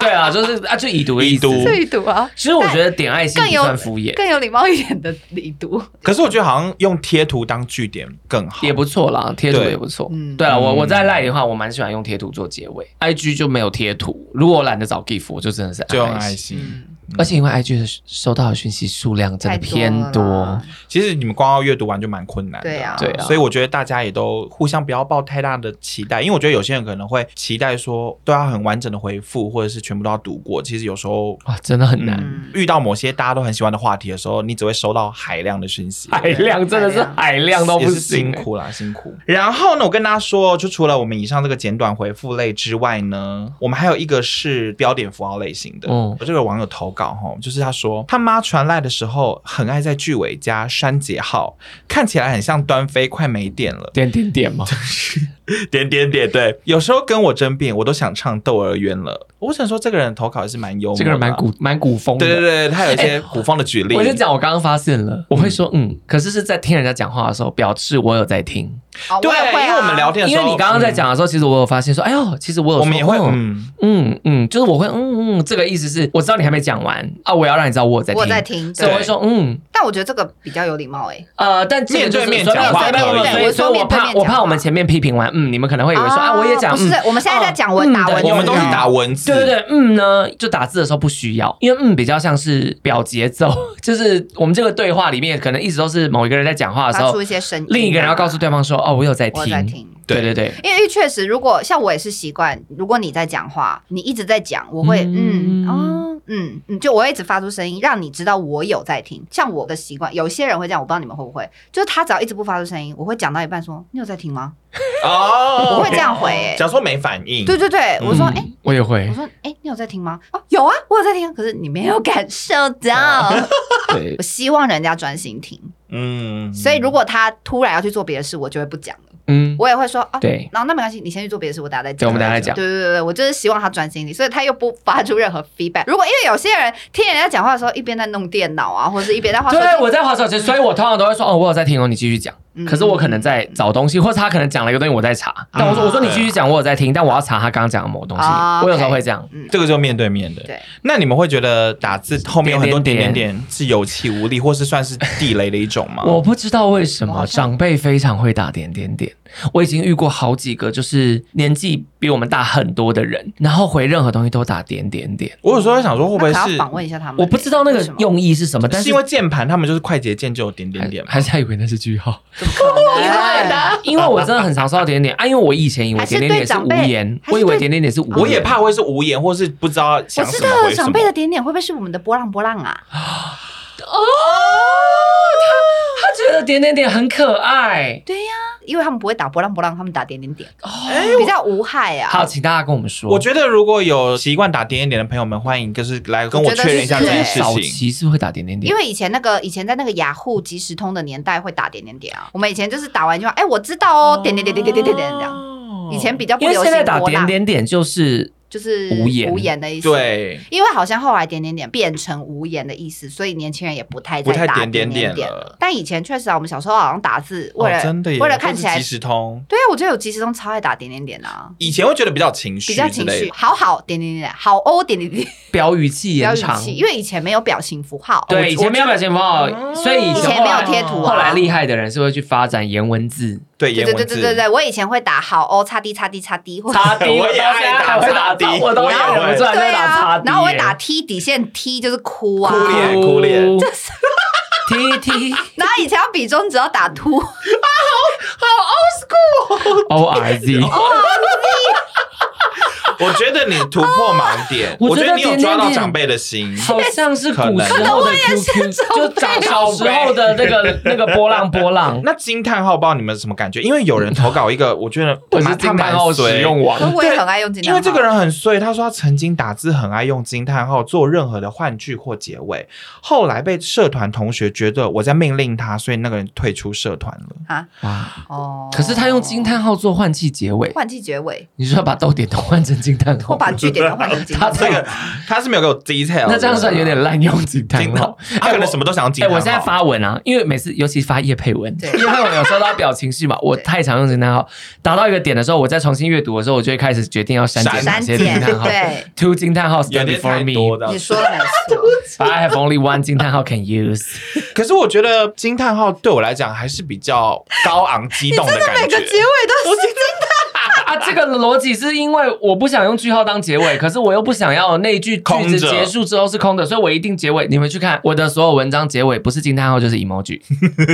对啊，就是啊，就已读的已读，已读啊。其实我觉得点爱心更算敷衍，更有礼貌一点的已读。可是我觉得好像用贴图当句点更好，也不错啦，贴图也不错。嗯。对啊，我我在赖的话，我蛮喜欢用贴图做结尾。IG 就没有贴图，如果我懒得找 GIF，我就真的是就用爱心。而且因为 IG 的收到的讯息数量真的偏多，其实你们光要阅读完就蛮困难的。对啊，对啊。所以我觉得大家也都互相不要抱太大的期待，因为我觉得有些人可能会期待说都要很完整的回复，或者是全部都要读过。其实有时候啊，真的很难。遇到某些大家都很喜欢的话题的时候，你只会收到海量的讯息，海量真的是海量都不行，辛苦啦，辛苦。然后呢，我跟大家说，就除了我们以上这个简短回复类之外呢，我们还有一个是标点符号类型的。嗯，我这个网友投稿哈，就是他说。说他妈传赖的时候，很爱在句尾加删节号，看起来很像端飞快没电了。点点点吗？点点点，对。有时候跟我争辩，我都想唱《窦娥冤》了。我想说，这个人投稿是蛮幽默，这个人蛮古蛮古风的。对对对，他有一些古风的举例。我就讲，我刚刚发现了，我会说嗯，可是是在听人家讲话的时候，表示我有在听。对，因为我们聊天的时候，因为你刚刚在讲的时候，其实我有发现说，哎呦，其实我有，我们也会嗯嗯嗯，就是我会嗯嗯，这个意思是我知道你还没讲完啊，我要让你知道我在听，我在听，所以我会说嗯。但我觉得这个比较有礼貌哎。呃，但面对面讲话，所以我怕我怕我们前面批评完，嗯，你们可能会以为说啊，我也讲，不是，我们现在在讲文打文，我们都是打文字，对对对，嗯呢。就打字的时候不需要，因为嗯比较像是表节奏，就是我们这个对话里面可能一直都是某一个人在讲话的时候，发出一些声音，另一个人要告诉对方说哦，我有在听。对对对，因为确实，如果像我也是习惯，如果你在讲话，你一直在讲，我会嗯哦嗯嗯，就我会一直发出声音，让你知道我有在听。像我的习惯，有些人会这样，我不知道你们会不会，就是他只要一直不发出声音，我会讲到一半说你有在听吗？哦，我会这样回、欸，假如说没反应，对对对，我说哎、欸，我也会，我说哎、欸，你有在听吗？哦，有啊，我有在听，可是你没有感受到。对，我希望人家专心听，嗯，所以如果他突然要去做别的事，我就会不讲了。嗯，我也会说啊，对，然后那没关系，你先去做别的事，我等下再讲。对，我们等下再讲。对对对对，我就是希望他专心听，所以他又不发出任何 feedback。如果因为有些人听人家讲话的时候，一边在弄电脑啊，或者是一边在滑手机。对，我在滑手机，所以我通常都会说哦，我有在听哦，你继续讲。可是我可能在找东西，或者他可能讲了一个东西，我在查。但我说我说你继续讲，我有在听，但我要查他刚刚讲的某东西。我有时候会这样，这个就面对面的。对，那你们会觉得打字后面有很多点点点是有气无力，或是算是地雷的一种吗？我不知道为什么长辈非常会打点点点。我已经遇过好几个，就是年纪比我们大很多的人，然后回任何东西都打点点点。我有时候在想说，会不会是访问一下他们？我不知道那个用意是什么，但是因为键盘他们就是快捷键就有点点点，还是他以为那是句号？怎么可能？因为我真的很常收到点点啊，因为我以前以为点点点是无言，我以为点点点是无言，我也怕会是无言，或是不知道想什么。我知道长辈的点点会不会是我们的波浪波浪啊？哦，他他觉得点点点很可爱，对呀。因为他们不会打波浪波浪，他们打点点点，哦，比较无害啊。好，请大家跟我们说。我觉得如果有习惯打点点点的朋友们，欢迎就是来跟我确认一下这件事情。早期是会打点点点，因为以前那个以前在那个雅虎即时通的年代会打点点点啊。我们以前就是打完就话，哎，我知道哦，点点点点点点点点这样。以前比较不流行。因为现在打点点点就是。就是无言。无言的意思，对，因为好像后来点点点变成无言的意思，所以年轻人也不太再打点点点了。但以前确实啊，我们小时候好像打字为了为了看起来即时通，对啊，我觉得有即时通超爱打点点点啊。以前会觉得比较情绪，比较情绪，好好点点点，好哦点点点，表语气延长，因为以前没有表情符号，对，以前没有表情符号，所以以前没有贴图。后来厉害的人是会去发展颜文字。对对对对对对，我以前会打好哦，叉 D 叉 D 叉 D，擦 D，我也爱打擦 D，我都要忍不住在打擦 D，然后我会打 T 底线 T 就是哭啊，哭脸哭脸，就是 T T，然后以前要比中只要打凸。啊，好好 old school，O R Z。我觉得你突破盲点，我觉得你有抓到长辈的心，好像是古时候的 QQ，就长小时候的那个 那个波浪波浪。那惊叹号不知道你们什么感觉？因为有人投稿一个，我觉得我是惊叹号使用王，我也很爱用惊叹号。因为这个人很衰，他说他曾经打字很爱用惊叹号做任何的换句或结尾，后来被社团同学觉得我在命令他，所以那个人退出社团了。啊哇哦！可是他用惊叹号做换气结尾，换气结尾，你说要把逗点都换成惊叹号，我把句点都换成惊叹号。他这个他是没有给我 detail，那这样算有点滥用惊叹号。他可能什么都想要惊叹号。我现在发文啊，因为每次尤其发叶配文，业配文有时候要表情绪嘛，我太常用惊叹号，达到一个点的时候，我再重新阅读的时候，我就会开始决定要删减哪些惊叹号。对，two 惊叹号 stand for me。你说的没错，I have only one 惊叹号 can use。可是我觉得惊叹号对我来讲还是比较高昂激动的感觉。每个结尾都是。啊，这个逻辑是因为我不想用句号当结尾，可是我又不想要那句句子结束之后是空的，所以我一定结尾。你们去看我的所有文章结尾，不是惊叹号就是 emoji，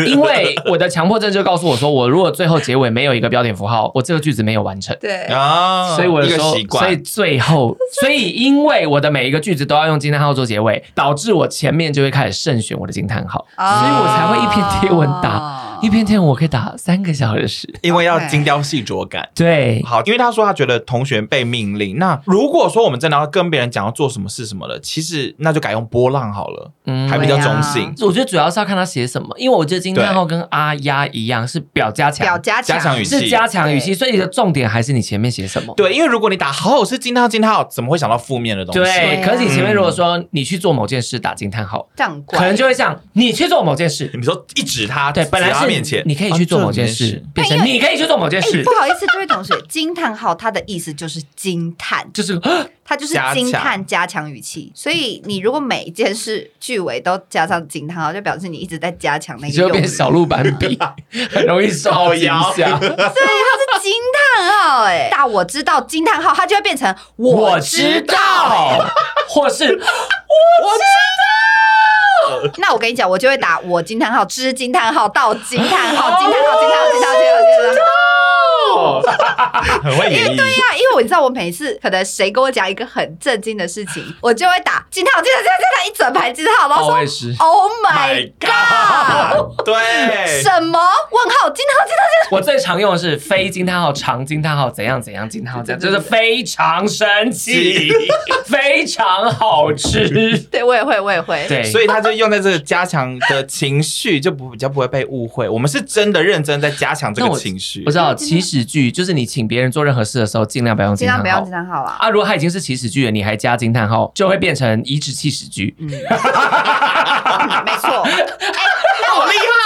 因为我的强迫症就告诉我说，我如果最后结尾没有一个标点符号，我这个句子没有完成。对啊，所以我的说，所以最后，所以因为我的每一个句子都要用惊叹号做结尾，导致我前面就会开始慎选我的惊叹号，所以我才会一篇贴文打。一篇天我可以打三个小时，因为要精雕细琢感。对，好，因为他说他觉得同学被命令。那如果说我们真的要跟别人讲要做什么事什么的，其实那就改用波浪好了，嗯，还比较中性。我觉得主要是要看他写什么，因为我觉得惊叹号跟阿呀一样是表加强，表加强语气是加强语气，所以你的重点还是你前面写什么。对，因为如果你打好好是惊叹号惊叹号，怎么会想到负面的东西？对，可是你前面如果说你去做某件事打惊叹号，这样可能就会像你去做某件事，你说一指他，对，本来是面前你可以去。做某件事，变成你可以去做某件事。不好意思，这位同学，惊叹号它的意思就是惊叹，就是它就是惊叹加强语气。所以你如果每一件事句尾都加上惊叹号，就表示你一直在加强那个。就变小鹿斑比，很容易受影响。所以它是惊叹号，哎，大我知道惊叹号，它就会变成我知道，或是我知道。那我跟你讲，我就会打我惊叹号之惊叹号到惊叹号惊叹号惊叹号惊叹号惊叹号。哦，很会演绎。对呀，因为我知道我每次可能谁跟我讲一个很震惊的事情，我就会打惊叹号、惊叹号、惊叹号，一整排惊叹号，然后说 “Oh my god”，对，什么问号惊叹号、惊叹号？我最常用的是非惊叹号、长惊叹号，怎样怎样惊叹号，这样 就是非常神奇，非常好吃。对，我也会，我也会。对，所以他就用在这个加强的情绪，就不比较不会被误会。我们是真的认真在加强这个情绪。我知道祈使句就是你请别人做任何事的时候，尽量不要用惊叹号。尽量不要惊叹号了啊！如果他已经是祈使句了，你还加惊叹号，就会变成颐指气使句。嗯，没错。好厉害哦！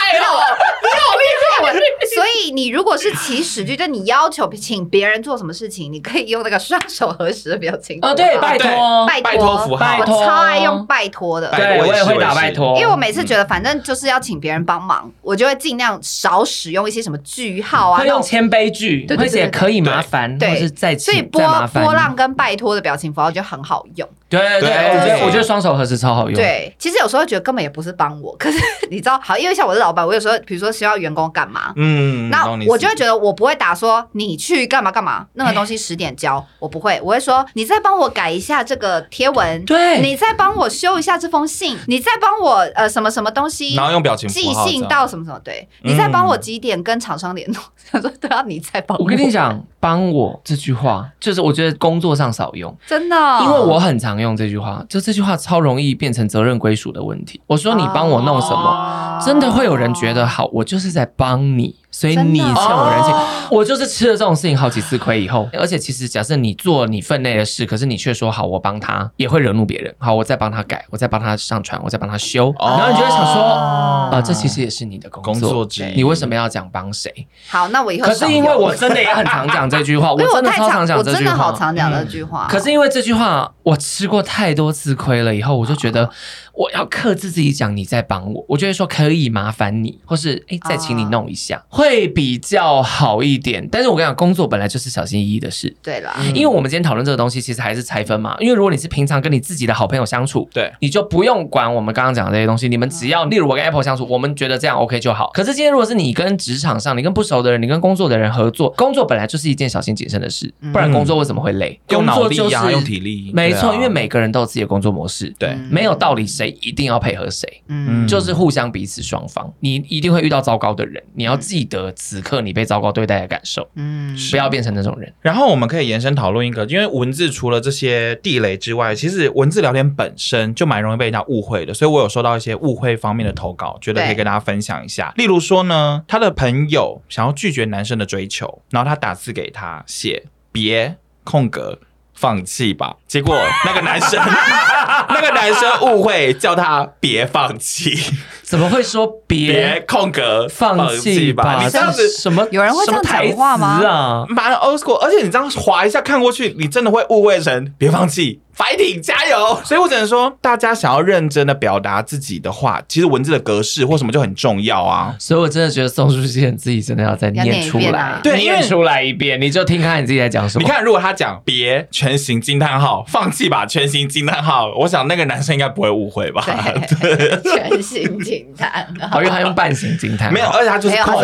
所以你如果是起始句，就你要求请别人做什么事情，你可以用那个双手合十的表情。哦，对，拜托，拜托符号，我超爱用拜托的。对，我也会打拜托，因为我每次觉得反正就是。要请别人帮忙，我就会尽量少使用一些什么句号啊，会用谦卑句，会写可以麻烦，对。是再请，所以波波浪跟拜托的表情符号就很好用。对对对，我觉得我觉得双手合十超好用。对，其实有时候觉得根本也不是帮我，可是你知道，好，因为像我是老板，我有时候比如说需要员工干嘛，嗯，那我就会觉得我不会打说你去干嘛干嘛，那个东西十点交，我不会，我会说你再帮我改一下这个贴文，对，你再帮我修一下这封信，你再帮我呃什么什么东西，然后用表情寄信到什么什么，对，你再帮我几点跟厂商联络，他说都要你再帮我。我跟你讲，帮我这句话就是我觉得工作上少用，真的，因为我很常用这句话，就。这句话超容易变成责任归属的问题。我说你帮我弄什么，真的会有人觉得好，我就是在帮你。所以你欠我人情，我就是吃了这种事情好几次亏以后，而且其实假设你做你分内的事，可是你却说好我帮他，也会惹怒别人。好，我再帮他改，我再帮他上传，我再帮他修，然后你就会想说，啊，这其实也是你的工作。你为什么要讲帮谁？好，那我以后可是因为我真的也很常讲这句话，我真的超常讲这句话，我真的好常讲这句话。可是因为这句话我吃过太多次亏了以后，我就觉得。我要克制自己讲你在帮我，我就会说可以麻烦你，或是哎、欸、再请你弄一下，啊、会比较好一点。但是我跟你讲，工作本来就是小心翼翼的事。对啦，因为我们今天讨论这个东西，其实还是拆分嘛。因为如果你是平常跟你自己的好朋友相处，对，你就不用管我们刚刚讲的这些东西。你们只要，例如我跟 Apple 相处，我们觉得这样 OK 就好。可是今天如果是你跟职场上，你跟不熟的人，你跟工作的人合作，工作本来就是一件小心谨慎的事，不然工作为什么会累？用脑力呀，用体力，没错，因为每个人都有自己的工作模式，对，没有道理谁一定要配合。谁？嗯，就是互相彼此双方，你一定会遇到糟糕的人，你要记得此刻你被糟糕对待的感受，嗯，不要变成那种人。然后我们可以延伸讨论一个，因为文字除了这些地雷之外，其实文字聊天本身就蛮容易被人家误会的，所以我有收到一些误会方面的投稿，觉得可以跟大家分享一下。例如说呢，他的朋友想要拒绝男生的追求，然后他打字给他写别空格。放弃吧，结果那个男生，那个男生误会叫他别放弃，怎么会说别空格放弃吧？你这样子什么？有人会这样讲话吗？啊，蛮 old school，而且你这样划一下看过去，你真的会误会成别放弃。Fighting 加油！所以我只能说，大家想要认真的表达自己的话，其实文字的格式或什么就很重要啊。所以我真的觉得宋书记自己真的要再念出来，对，念出来一遍，你就听看你自己在讲什么。你看，如果他讲别全形惊叹号，放弃吧全形惊叹号，我想那个男生应该不会误会吧？对，全形惊叹号，因为他用半形惊叹，没有，而且他就是空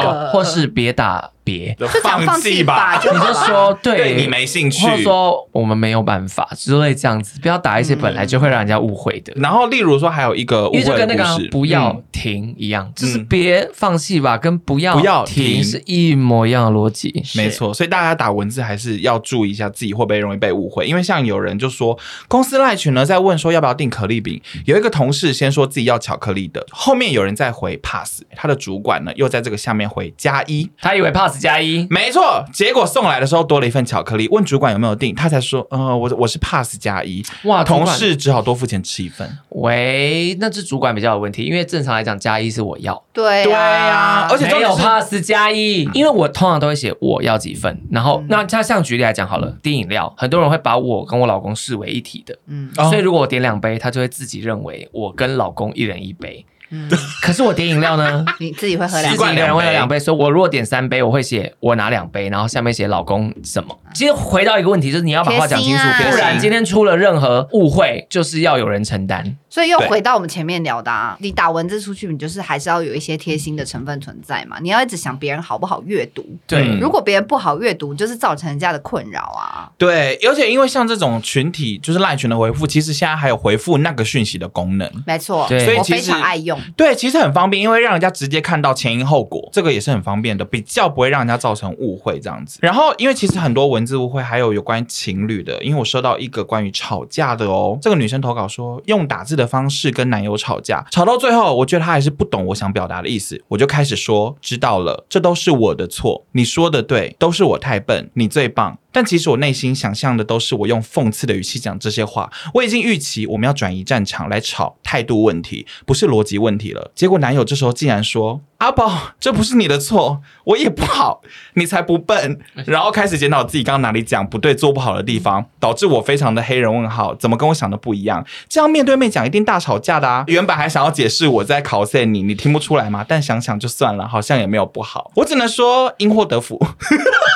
格，或是别打。别就放弃吧，你就说对你没兴趣，或者说我们没有办法之类这样子，不要打一些本来就会让人家误会的。然后，例如说还有一个误会，因为就跟那个不要停一样，就是别放弃吧，跟不要不要停是一模一样的逻辑。没错，所以大家打文字还是要注意一下自己会不会容易被误会。因为像有人就说，公司赖群呢在问说要不要订可丽饼，有一个同事先说自己要巧克力的，后面有人在回 pass，他的主管呢又在这个下面回加一，他以为 pass。加一，没错。结果送来的时候多了一份巧克力，问主管有没有订，他才说，呃，我我是 pass 加一。哇，同事只好多付钱吃一份。喂，那是主管比较有问题，因为正常来讲加一是我要。对对呀，而且没有 pass 加一，因为我通常都会写我要几份。然后，那他像举例来讲好了，订饮料，很多人会把我跟我老公视为一体的，嗯，所以如果我点两杯，他就会自己认为我跟老公一人一杯。嗯，可是我点饮料呢？你自己会喝两杯，自己一个人会喝两杯，所以我如果点三杯，我会写我拿两杯，然后下面写老公什么。其实回到一个问题，就是你要把话讲清楚，不然今天出了任何误会，就是要有人承担。所以又回到我们前面聊的，啊，你打文字出去，你就是还是要有一些贴心的成分存在嘛。你要一直想别人好不好阅读，对，如果别人不好阅读，就是造成人家的困扰啊。对，而且因为像这种群体，就是赖群的回复，其实现在还有回复那个讯息的功能，没错，对，所以我非常爱用。对，其实很方便，因为让人家直接看到前因后果，这个也是很方便的，比较不会让人家造成误会这样子。然后，因为其实很多文字误会还有有关于情侣的，因为我收到一个关于吵架的哦，这个女生投稿说用打字的的方式跟男友吵架，吵到最后，我觉得他还是不懂我想表达的意思，我就开始说，知道了，这都是我的错，你说的对，都是我太笨，你最棒。但其实我内心想象的都是我用讽刺的语气讲这些话，我已经预期我们要转移战场来吵态度问题，不是逻辑问题了。结果男友这时候竟然说：“阿宝，这不是你的错，我也不好，你才不笨。”然后开始检讨自己刚刚哪里讲不对、做不好的地方，导致我非常的黑人问号，怎么跟我想的不一样？这样面对面讲一定大吵架的啊！原本还想要解释我在考验你，你听不出来吗？但想想就算了，好像也没有不好。我只能说因祸得福。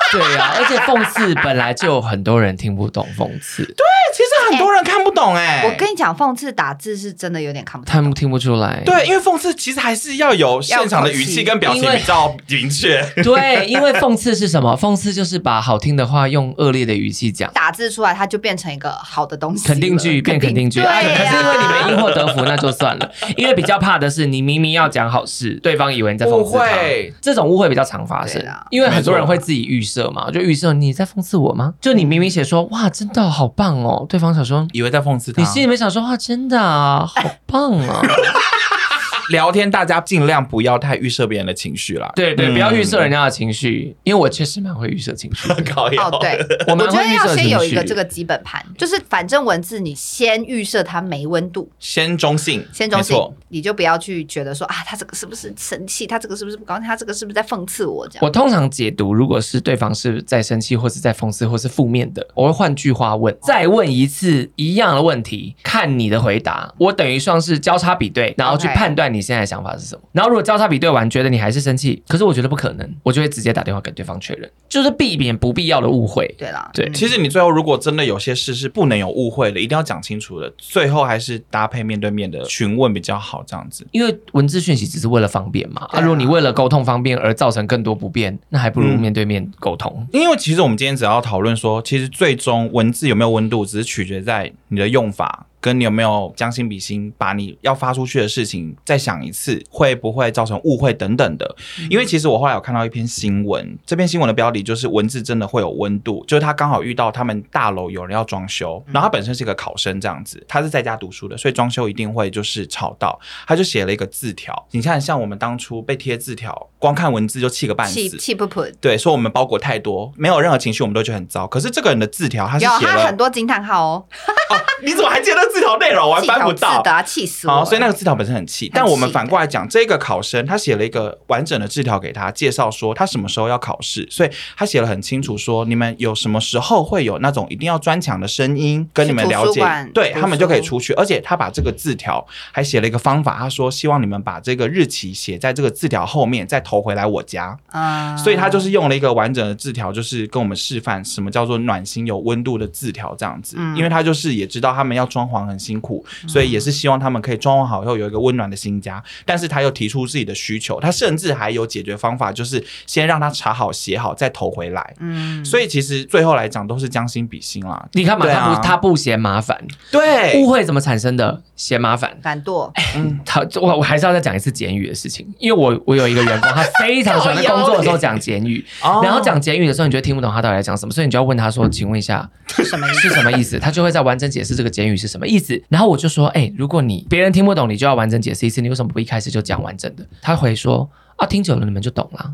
对呀、啊，而且讽刺本来就有很多人听不懂讽刺。对，其实很多人看不懂哎、欸。我跟你讲，讽刺打字是真的有点看不懂，他们听不出来。对，因为讽刺其实还是要有现场的语气跟表情比较明确。对，因为讽刺是什么？讽刺就是把好听的话用恶劣的语气讲，打字出来它就变成一个好的东西，肯定句变肯定句。哎、啊，可是因为你们因祸得福，那就算了。因为比较怕的是，你明明要讲好事，对方以为你在讽刺他，这种误会比较常发生。因为很多人会自己预设嘛，就预设。你在讽刺我吗？就你明明写说哇，真的好棒哦，对方想说以为在讽刺他，你心里面想说哇，真的啊，好棒啊。聊天大家尽量不要太预设别人的情绪啦。对对，不要预设人家的情绪，因为我确实蛮会预设情绪的。哦，对，我们觉得要先有一个这个基本盘，就是反正文字你先预设它没温度，先中性，先中性，你就不要去觉得说啊，他这个是不是生气？他这个是不是不高兴？他这个是不是在讽刺我？这样。我通常解读，如果是对方是在生气，或是在讽刺，或是负面的，我会换句话问，再问一次一样的问题，看你的回答。我等于算是交叉比对，然后去判断你现在的想法是什么。然后如果交叉比对完，觉得你还是生气，可是我觉得不可能，我就会直接打电话给对方确认，就是避免不必要的误会。对啦，对，其实你最后如果真的有些事是不能有误会的，一定要讲清楚的，最后还是搭配面对面的询问比较好，这样子。因为文字讯息只是为了方便嘛，啊，如果你为了沟通方便而造成更多不便，那还不如面对面沟通。嗯，因为其实我们今天只要讨论说，其实最终文字有没有温度，只是取决在你的用法。跟你有没有将心比心，把你要发出去的事情再想一次，会不会造成误会等等的？因为其实我后来有看到一篇新闻，这篇新闻的标题就是“文字真的会有温度”，就是他刚好遇到他们大楼有人要装修，然后他本身是一个考生这样子，他是在家读书的，所以装修一定会就是吵到，他就写了一个字条。你看，像我们当初被贴字条，光看文字就气个半死，气气不噗。对，说我们包裹太多，没有任何情绪，我们都觉得很糟。可是这个人的字条，他是写了很多惊叹号哦。哦，你怎么还记得字条内容？我还翻不到，气死我！好，所以那个字条本身很气。但我们反过来讲，这个考生他写了一个完整的字条给他，介绍说他什么时候要考试，所以他写了很清楚，说你们有什么时候会有那种一定要专墙的声音跟你们了解，对他们就可以出去。而且他把这个字条还写了一个方法，他说希望你们把这个日期写在这个字条后面，再投回来我家。啊，所以他就是用了一个完整的字条，就是跟我们示范什么叫做暖心有温度的字条这样子。因为他就是也知道他们要装潢很辛苦。所以也是希望他们可以装潢好以后有一个温暖的新家，但是他又提出自己的需求，他甚至还有解决方法，就是先让他查好写好再投回来。嗯，所以其实最后来讲都是将心比心啦。你看嘛，他不他不嫌麻烦，对，误会怎么产生的？嫌麻烦，懒惰。嗯，他我我还是要再讲一次简语的事情，因为我我有一个员工，他非常喜欢在工作的时候讲简语，然后讲简语的时候，你觉得听不懂他到底在讲什么，所以你就要问他说：“请问一下，什么是什么意思？”他就会在完整解释这个简语是什么意思，然后我就说：“哎、如果你别人听不懂，你就要完整解释一次，你为什么不一开始就讲完整的？”他回说：“啊，听久了你们就懂了。”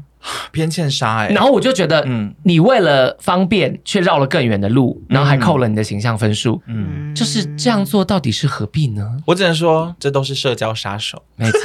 偏欠杀哎，然后我就觉得，嗯，你为了方便却绕了更远的路，然后还扣了你的形象分数，嗯，就是这样做到底是何必呢？我只能说，这都是社交杀手，没错。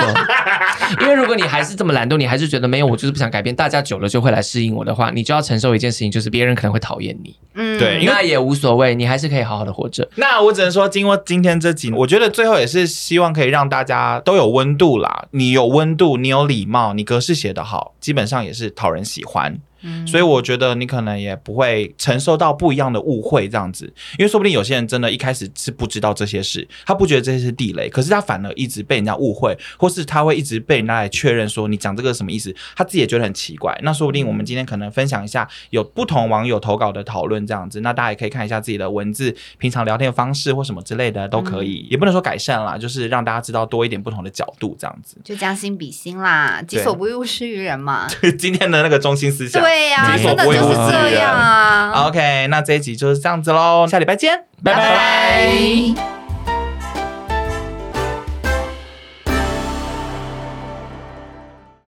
因为如果你还是这么懒惰，你还是觉得没有，我就是不想改变，大家久了就会来适应我的话，你就要承受一件事情，就是别人可能会讨厌你。嗯，对，那也无所谓，你还是可以好好的活着。那我只能说，经过今天这集，我觉得最后也是希望可以让大家都有温度啦。你有温度，你有礼貌，你格式写得好，基本上也是讨人喜欢。嗯，所以我觉得你可能也不会承受到不一样的误会这样子，因为说不定有些人真的一开始是不知道这些事，他不觉得这些是地雷，可是他反而一直被人家误会，或是他会一直被人家来确认说你讲这个什么意思，他自己也觉得很奇怪。那说不定我们今天可能分享一下有不同网友投稿的讨论这样子，那大家也可以看一下自己的文字，平常聊天的方式或什么之类的都可以，嗯、也不能说改善啦，就是让大家知道多一点不同的角度这样子，就将心比心啦，己所不欲，勿施于人嘛。今天的那个中心思想，对呀、啊，真的就是这样啊。OK，那这一集就是这样子喽，下礼拜见，拜拜。拜拜。